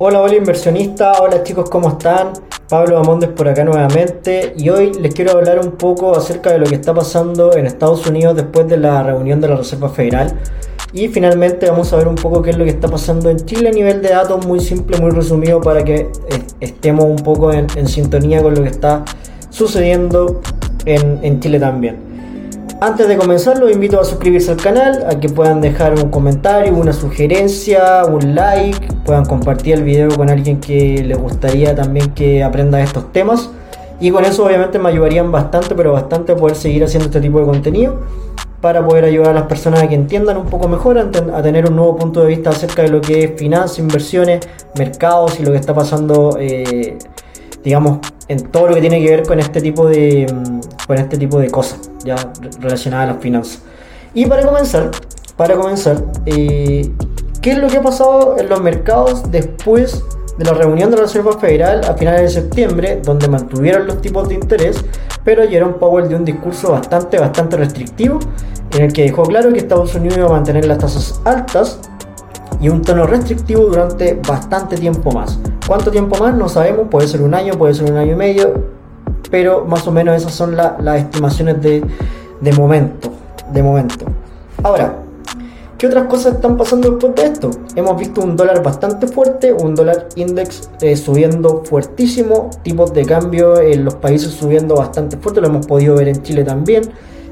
Hola, hola inversionista, hola chicos, ¿cómo están? Pablo Amondes por acá nuevamente y hoy les quiero hablar un poco acerca de lo que está pasando en Estados Unidos después de la reunión de la Reserva Federal y finalmente vamos a ver un poco qué es lo que está pasando en Chile a nivel de datos muy simple, muy resumido para que estemos un poco en, sintonía con lo que está sucediendo en, en Chile también. Antes de comenzar los invito a suscribirse al canal, a que puedan dejar un comentario, una sugerencia, un like, puedan compartir el video con alguien que les gustaría también que aprenda estos temas. Y con eso obviamente me ayudarían bastante, pero bastante a poder seguir haciendo este tipo de contenido para poder ayudar a las personas a que entiendan un poco mejor, a, tener un nuevo punto de vista acerca de lo que es finanzas, inversiones, mercados y lo que está pasando, eh, digamos, en todo lo que tiene que ver con este tipo de, mm, con este tipo de cosas ya relacionadas a las finanzas. Y para comenzar, para comenzar, eh, ¿qué es lo que ha pasado en los mercados después de la reunión de la Reserva Federal a finales de septiembre, donde mantuvieron los tipos de interés, pero Jerome Powell dio un discurso bastante, bastante restrictivo, en el que dejó claro que Estados Unidos iba a mantener las tasas altas y un tono restrictivo durante bastante tiempo más. ¿Cuánto tiempo más? No sabemos, puede ser un año, puede ser un año y medio, pero más o menos esas son las estimaciones de, de momento. De momento. Ahora, ¿Qué otras cosas están pasando después de esto? Hemos visto un dólar bastante fuerte, un dólar index eh, subiendo fuertísimo, tipos de cambio en los países subiendo bastante fuerte, lo hemos podido ver en Chile también.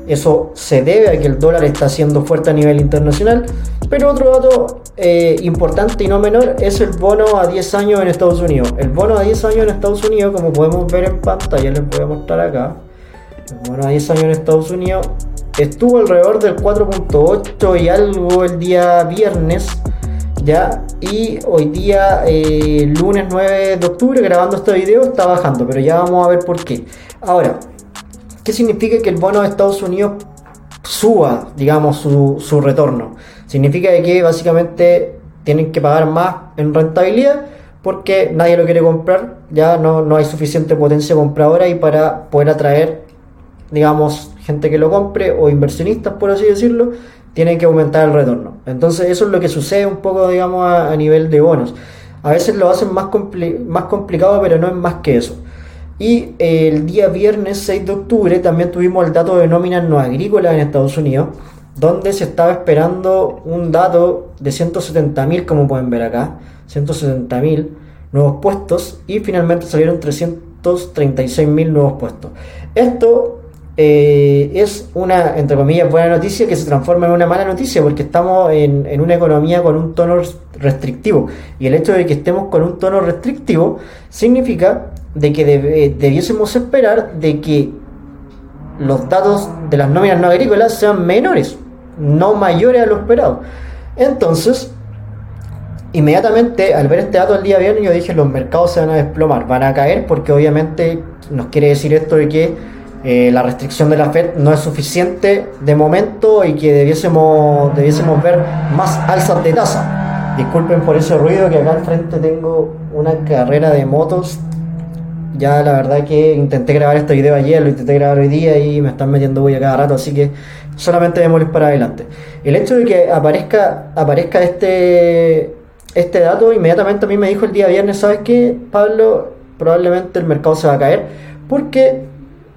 Eso se debe a que el dólar está siendo fuerte a nivel internacional. Pero otro dato eh, importante y no menor es el bono a 10 años en Estados Unidos. El bono a 10 años en Estados Unidos, como podemos ver en pantalla, les voy a mostrar acá. El bono a 10 años en Estados Unidos estuvo alrededor del 4.8 y algo el día viernes. ¿ya? Y hoy día, eh, lunes 9 de octubre, grabando este video, está bajando, pero ya vamos a ver por qué. Ahora, ¿qué significa que el bono de Estados Unidos suba, digamos, su, su retorno? Significa que básicamente tienen que pagar más en rentabilidad porque nadie lo quiere comprar, ya no, no hay suficiente potencia compradora y para poder atraer, digamos, gente que lo compre o inversionistas, por así decirlo, tienen que aumentar el retorno. Entonces eso es lo que sucede un poco, digamos, a, nivel de bonos. A veces lo hacen más, más complicado, pero no es más que eso. Y eh, el día viernes 6 de octubre también tuvimos el dato de nóminas no agrícolas en Estados Unidos, donde se estaba esperando un dato de 170.000, como pueden ver acá, 170.000 nuevos puestos y finalmente salieron 336.000 nuevos puestos. Esto eh, es una, entre comillas, buena noticia que se transforma en una mala noticia porque estamos en, en, una economía con un tono restrictivo. Y el hecho de que estemos con un tono restrictivo significa de que debiésemos esperar de que los datos de las nóminas no agrícolas sean menores no mayores a lo esperado. Entonces, inmediatamente al ver este dato el día viernes, yo dije: los mercados se van a desplomar, van a caer, porque obviamente nos quiere decir esto de que eh, la restricción de la Fed no es suficiente de momento y que debiésemos, debiésemos ver más alzas de tasa. Disculpen por ese ruido que acá al frente tengo una carrera de motos. Ya la verdad que intenté grabar este video ayer, lo intenté grabar hoy día y me están metiendo bulla cada rato, así que solamente ir para adelante. El hecho de que aparezca, aparezca este, este dato, inmediatamente a mí me dijo el día viernes, ¿sabes qué, Pablo? Probablemente el mercado se va a caer, porque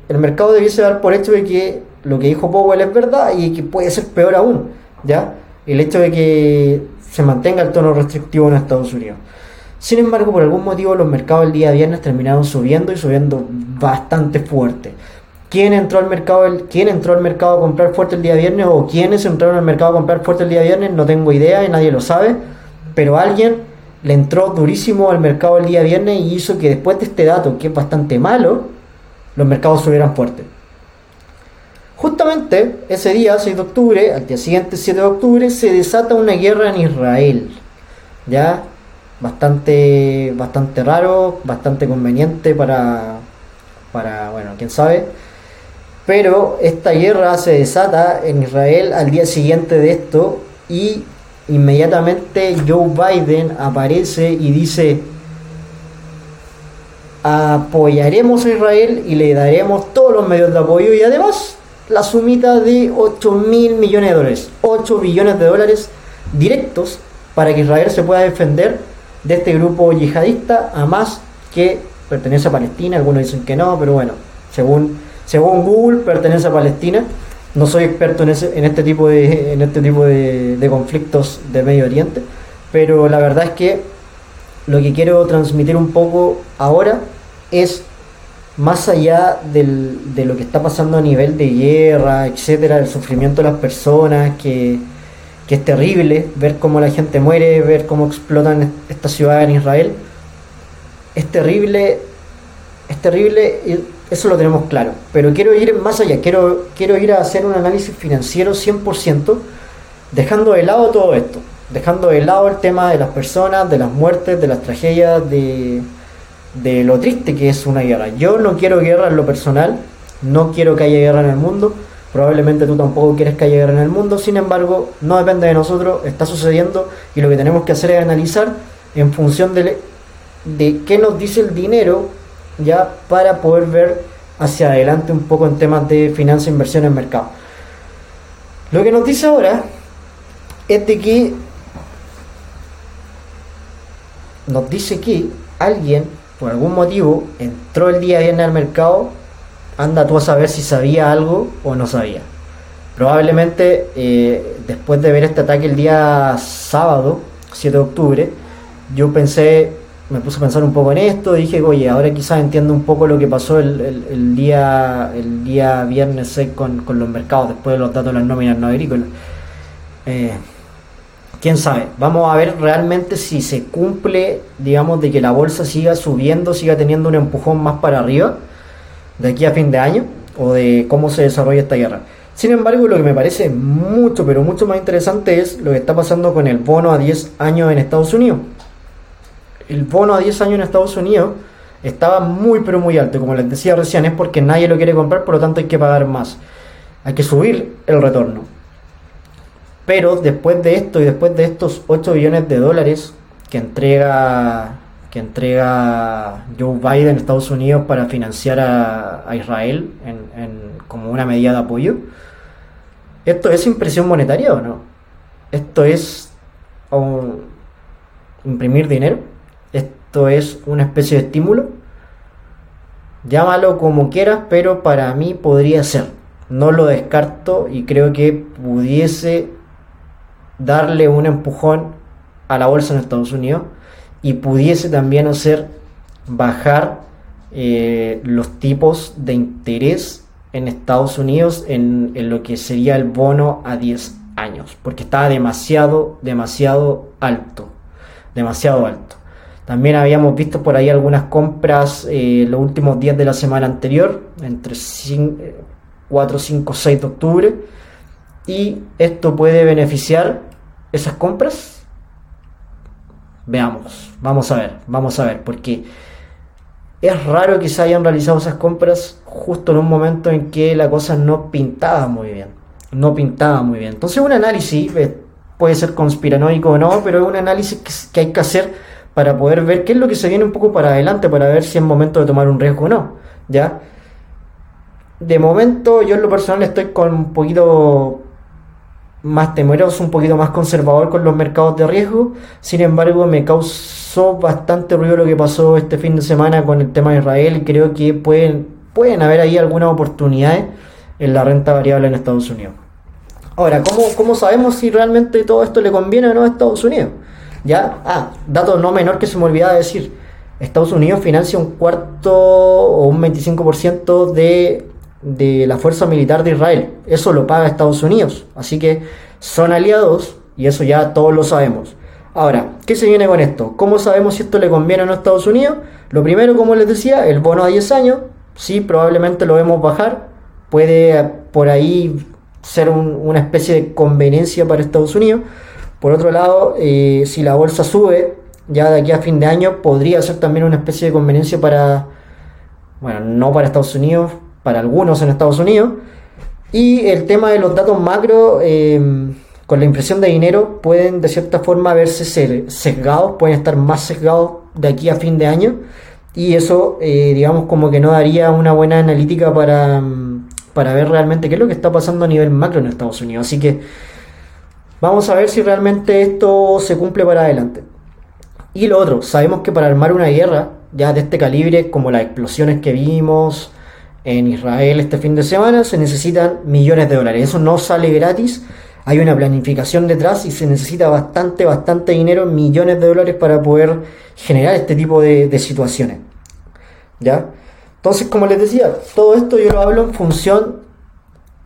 el mercado debiese dar por hecho de que lo que dijo Powell es verdad y que puede ser peor aún, ¿ya? El hecho de que se mantenga el tono restrictivo en Estados Unidos. Sin embargo, por algún motivo los mercados el día viernes terminaron subiendo y subiendo bastante fuerte quién entró al mercado quién entró al mercado a comprar fuerte el día viernes o quiénes entraron al mercado a comprar fuerte el día viernes, no tengo idea y nadie lo sabe, pero alguien le entró durísimo al mercado el día viernes y hizo que después de este dato, que es bastante malo, los mercados subieran fuerte. Justamente ese día, 6 de octubre, al día siguiente, 7 de octubre, se desata una guerra en Israel. Ya, bastante, bastante raro, bastante conveniente para, para, bueno, quién sabe. Pero esta guerra se desata en Israel al día siguiente de esto y inmediatamente Joe Biden aparece y dice apoyaremos a Israel y le daremos todos los medios de apoyo y además la sumita de 8 mil millones de dólares, 8 billones de dólares directos para que Israel se pueda defender de este grupo yihadista, Hamas, que pertenece a Palestina, algunos dicen que no, pero bueno, según, según Google pertenece a Palestina. No soy experto en, ese, en este tipo, de, en este tipo de, conflictos de Medio Oriente, pero la verdad es que lo que quiero transmitir un poco ahora es más allá del, de lo que está pasando a nivel de guerra, etcétera, el sufrimiento de las personas, que, que es terrible ver cómo la gente muere, ver cómo explotan esta ciudad en Israel. Es terrible, es terrible, eso lo tenemos claro. Pero quiero ir más allá, quiero, quiero ir a hacer un análisis financiero 100%, dejando de lado todo esto, dejando de lado el tema de las personas, de las muertes, de las tragedias, de, de lo triste que es una guerra. Yo no quiero guerra en lo personal, no quiero que haya guerra en el mundo, Probablemente tú tampoco quieres que haya guerra en el mundo, sin embargo, no depende de nosotros, está sucediendo y lo que tenemos que hacer es analizar en función de, de qué nos dice el dinero ya para poder ver hacia adelante un poco en temas de finanzas e inversión en mercado. Lo que nos dice ahora es de que nos dice que alguien, por algún motivo, entró el día viernes al mercado anda tú a saber si sabía algo o no sabía. Probablemente eh, después de ver este ataque el día sábado, 7 de octubre, yo pensé, me puse a pensar un poco en esto, dije, oye, ahora quizás entiendo un poco lo que pasó el, día el día viernes 6 con, los mercados, después de los datos de las nóminas no agrícolas. Eh, quién sabe, vamos a ver realmente si se cumple, digamos, de que la bolsa siga subiendo, siga teniendo un empujón más para arriba de aquí a fin de año o de cómo se desarrolla esta guerra. Sin embargo, lo que me parece mucho, pero mucho más interesante es lo que está pasando con el bono a 10 años en Estados Unidos. El bono a 10 años en Estados Unidos estaba muy, pero muy alto. Como les decía recién, es porque nadie lo quiere comprar, por lo tanto hay que pagar más. Hay que subir el retorno. Pero después de esto y después de estos 8 billones de dólares que entrega que entrega Joe Biden Estados Unidos para financiar a, Israel en, como una medida de apoyo. ¿Esto es impresión monetaria o no? ¿Esto es imprimir dinero? ¿Esto es una especie de estímulo? Llámalo como quieras, pero para mí podría ser. No lo descarto y creo que pudiese darle un empujón a la bolsa en Estados Unidos y pudiese también hacer bajar eh, los tipos de interés en Estados Unidos en, lo que sería el bono a 10 años, porque estaba demasiado, demasiado alto, demasiado alto. También habíamos visto por ahí algunas compras eh, los últimos días de la semana anterior, entre 4, 5, 6 de octubre, y esto puede beneficiar esas compras Veamos, vamos a ver, vamos a ver, porque es raro que se hayan realizado esas compras justo en un momento en que la cosa no pintaba muy bien. No pintaba muy bien. Entonces un análisis eh, puede ser conspiranoico o no, pero es un análisis que, hay que hacer para poder ver qué es lo que se viene un poco para adelante, para ver si es momento de tomar un riesgo o no. ¿Ya? De momento yo en lo personal estoy con un poquito más temeroso, un poquito más conservador con los mercados de riesgo. Sin embargo, me causó bastante ruido lo que pasó este fin de semana con el tema de Israel creo que pueden, pueden haber ahí algunas oportunidades en la renta variable en Estados Unidos. Ahora, ¿cómo, ¿cómo sabemos si realmente todo esto le conviene o no a Estados Unidos? ¿Ya? Ah, dato no menor que se me olvidaba decir. Estados Unidos financia un cuarto o un 25% de de la fuerza militar de Israel. Eso lo paga Estados Unidos. Así que son aliados y eso ya todos lo sabemos. Ahora, ¿qué se viene con esto? ¿Cómo sabemos si esto le conviene a los Estados Unidos? Lo primero, como les decía, el bono a 10 años. Sí, probablemente lo vemos bajar. Puede por ahí ser una especie de conveniencia para Estados Unidos. Por otro lado, eh, si la bolsa sube ya de aquí a fin de año, podría ser también una especie de conveniencia para, bueno, no para Estados Unidos, para algunos en Estados Unidos. Y el tema de los datos macro, em, con la impresión de dinero, pueden de cierta forma verse sesgados, pueden estar más sesgados de aquí a fin de año. Y eso, eh, digamos, como que no daría una buena analítica para, mm, para ver realmente qué es lo que está pasando a nivel macro en Estados Unidos. Así que vamos a ver si realmente esto se cumple para adelante. Y lo otro, sabemos que para armar una guerra ya de este calibre, como las explosiones que vimos en Israel este fin de semana, se necesitan millones de dólares. Eso no sale gratis, hay una planificación detrás y se necesita bastante, bastante dinero, millones de dólares para poder generar este tipo de, situaciones. ¿Ya? Entonces, como les decía, todo esto yo lo hablo en función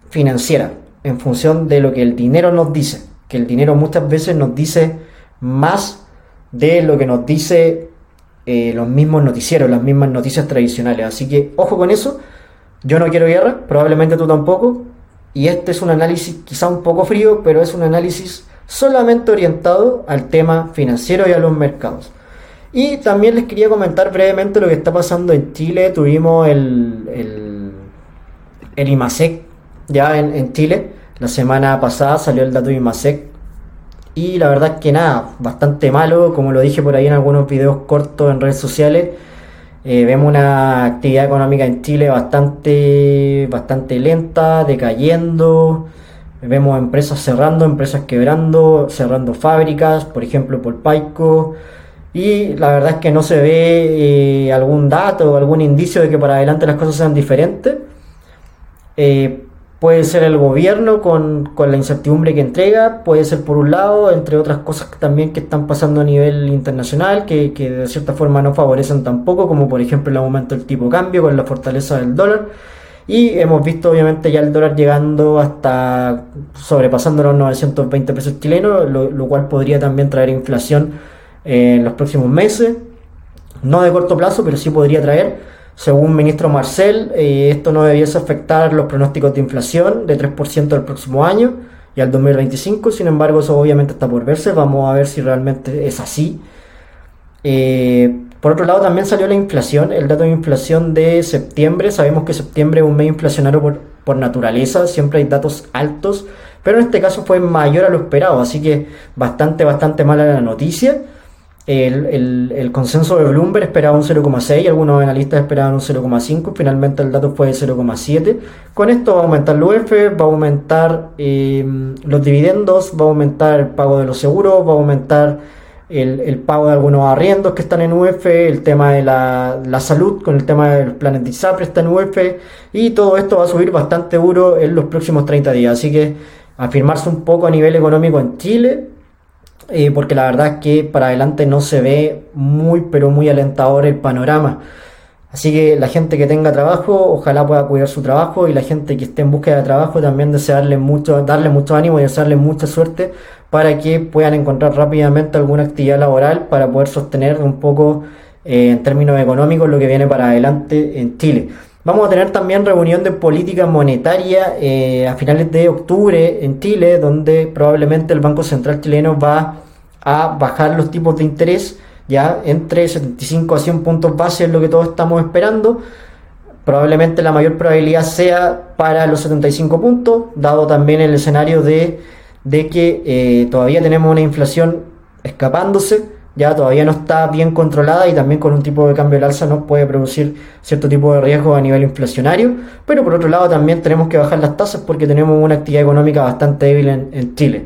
financiera, en función de lo que el dinero nos dice, que el dinero muchas veces nos dice más de lo que nos dice eh, los mismos noticieros, las mismas noticias tradicionales. Así que ojo con eso, yo no quiero guerra, probablemente tú tampoco, y este es un análisis quizá un poco frío, pero es un análisis solamente orientado al tema financiero y a los mercados. Y también les quería comentar brevemente lo que está pasando en Chile. Tuvimos el, el, IMASEC ya en, en, Chile. La semana pasada salió el dato de IMASEC. Y la verdad es que nada, bastante malo. Como lo dije por ahí en algunos videos cortos en redes sociales. Eh, vemos una actividad económica en Chile bastante, bastante lenta, decayendo. Vemos empresas cerrando, empresas quebrando, cerrando fábricas, por ejemplo por Paico y la verdad es que no se ve eh, algún dato o algún indicio de que para adelante las cosas sean diferentes. Eh, puede ser el gobierno con, la incertidumbre que entrega, puede ser por un lado, entre otras cosas también que están pasando a nivel internacional, que, que de cierta forma no favorecen tampoco, como por ejemplo el aumento del tipo de cambio con la fortaleza del dólar. Y hemos visto obviamente ya el dólar llegando hasta sobrepasando los 920 pesos chilenos, lo cual podría también traer inflación en los próximos meses, no de corto plazo, pero sí podría traer, según ministro Marcel, eh, esto no debiese afectar los pronósticos de inflación de 3% el próximo año y al 2025, sin embargo eso obviamente está por verse, vamos a ver si realmente es así. Eh, por otro lado también salió la inflación, el dato de inflación de septiembre, sabemos que septiembre es un mes inflacionario por, por naturaleza, siempre hay datos altos, pero en este caso fue mayor a lo esperado, así que bastante, bastante mala la noticia. El, consenso de Bloomberg esperaba un 0,6, algunos analistas esperaban un 0,5, finalmente el dato fue de 0,7. Con esto va a aumentar el UF, va a aumentar em, los dividendos, va a aumentar el pago de los seguros, va a aumentar el, pago de algunos arriendos que están en UF, el tema de la, la, salud con el tema de los planes de ISAPRE está en UF y todo esto va a subir bastante duro en los próximos 30 días. Así que afirmarse un poco a nivel económico en Chile eh, porque la verdad es que para adelante no se ve muy, pero muy alentador el panorama. Así que la gente que tenga trabajo, ojalá pueda cuidar su trabajo y la gente que esté en búsqueda de trabajo también desearle mucho, darle mucho ánimo y desearle mucha suerte para que puedan encontrar rápidamente alguna actividad laboral para poder sostener un poco eh, en términos económicos lo que viene para adelante en Chile. Vamos a tener también reunión de política monetaria eh, a finales de octubre en Chile, donde probablemente el Banco Central chileno va a bajar los tipos de interés, ya entre 75 a 100 puntos base es lo que todos estamos esperando. Probablemente la mayor probabilidad sea para los 75 puntos, dado también el escenario de, que eh, todavía tenemos una inflación escapándose ya todavía no está bien controlada y también con un tipo de cambio al alza nos puede producir cierto tipo de riesgo a nivel inflacionario, pero por otro lado también tenemos que bajar las tasas porque tenemos una actividad económica bastante débil en, Chile.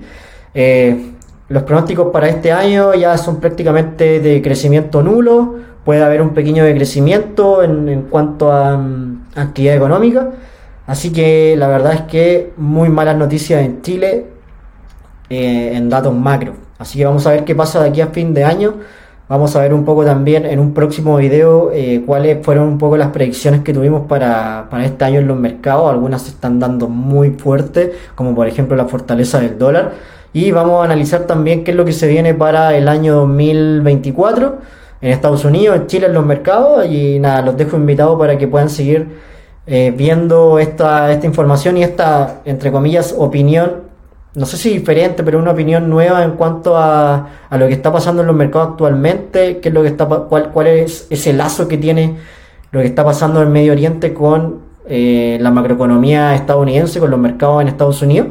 Eh, los pronósticos para este año ya son prácticamente de crecimiento nulo, puede haber un pequeño decrecimiento en, en cuanto a, mm, actividad económica, así que la verdad es que muy malas noticias en Chile eh, en datos macro. Así que vamos a ver qué pasa de aquí a fin de año. Vamos a ver un poco también en un próximo video eh, cuáles fueron un poco las predicciones que tuvimos para, este año en los mercados. Algunas se están dando muy fuertes, como por ejemplo la fortaleza del dólar. Y vamos a analizar también qué es lo que se viene para el año 2024 en Estados Unidos, en Chile, en los mercados. Y nada, los dejo invitados para que puedan seguir eh, viendo esta, esta información y esta, entre comillas, opinión no sé si diferente, pero una opinión nueva en cuanto a, a, lo que está pasando en los mercados actualmente, qué es lo que está, cuál, cuál es ese lazo que tiene lo que está pasando en Medio Oriente con eh, la macroeconomía estadounidense, con los mercados en Estados Unidos.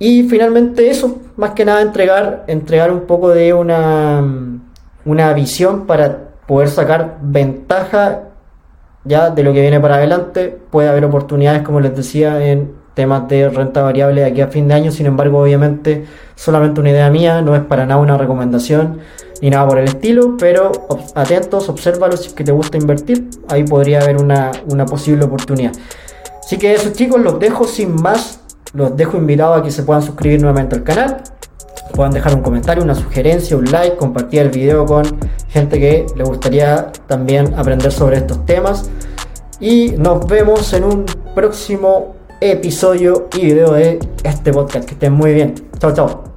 Y finalmente eso, más que nada entregar, entregar un poco de una, una visión para poder sacar ventaja ya de lo que viene para adelante. Puede haber oportunidades, como les decía, en temas de renta variable aquí a fin de año. Sin embargo, obviamente, solamente una idea mía, no es para nada una recomendación ni nada por el estilo, pero atentos, obsérvalo si es que te gusta invertir, ahí podría haber una, una posible oportunidad. Así que eso chicos, los dejo sin más, los dejo invitados a que se puedan suscribir nuevamente al canal, puedan dejar un comentario, una sugerencia, un like, compartir el video con gente que le gustaría también aprender sobre estos temas. Y nos vemos en un próximo episodio y video de este podcast. Que estén muy bien. Chao, chao.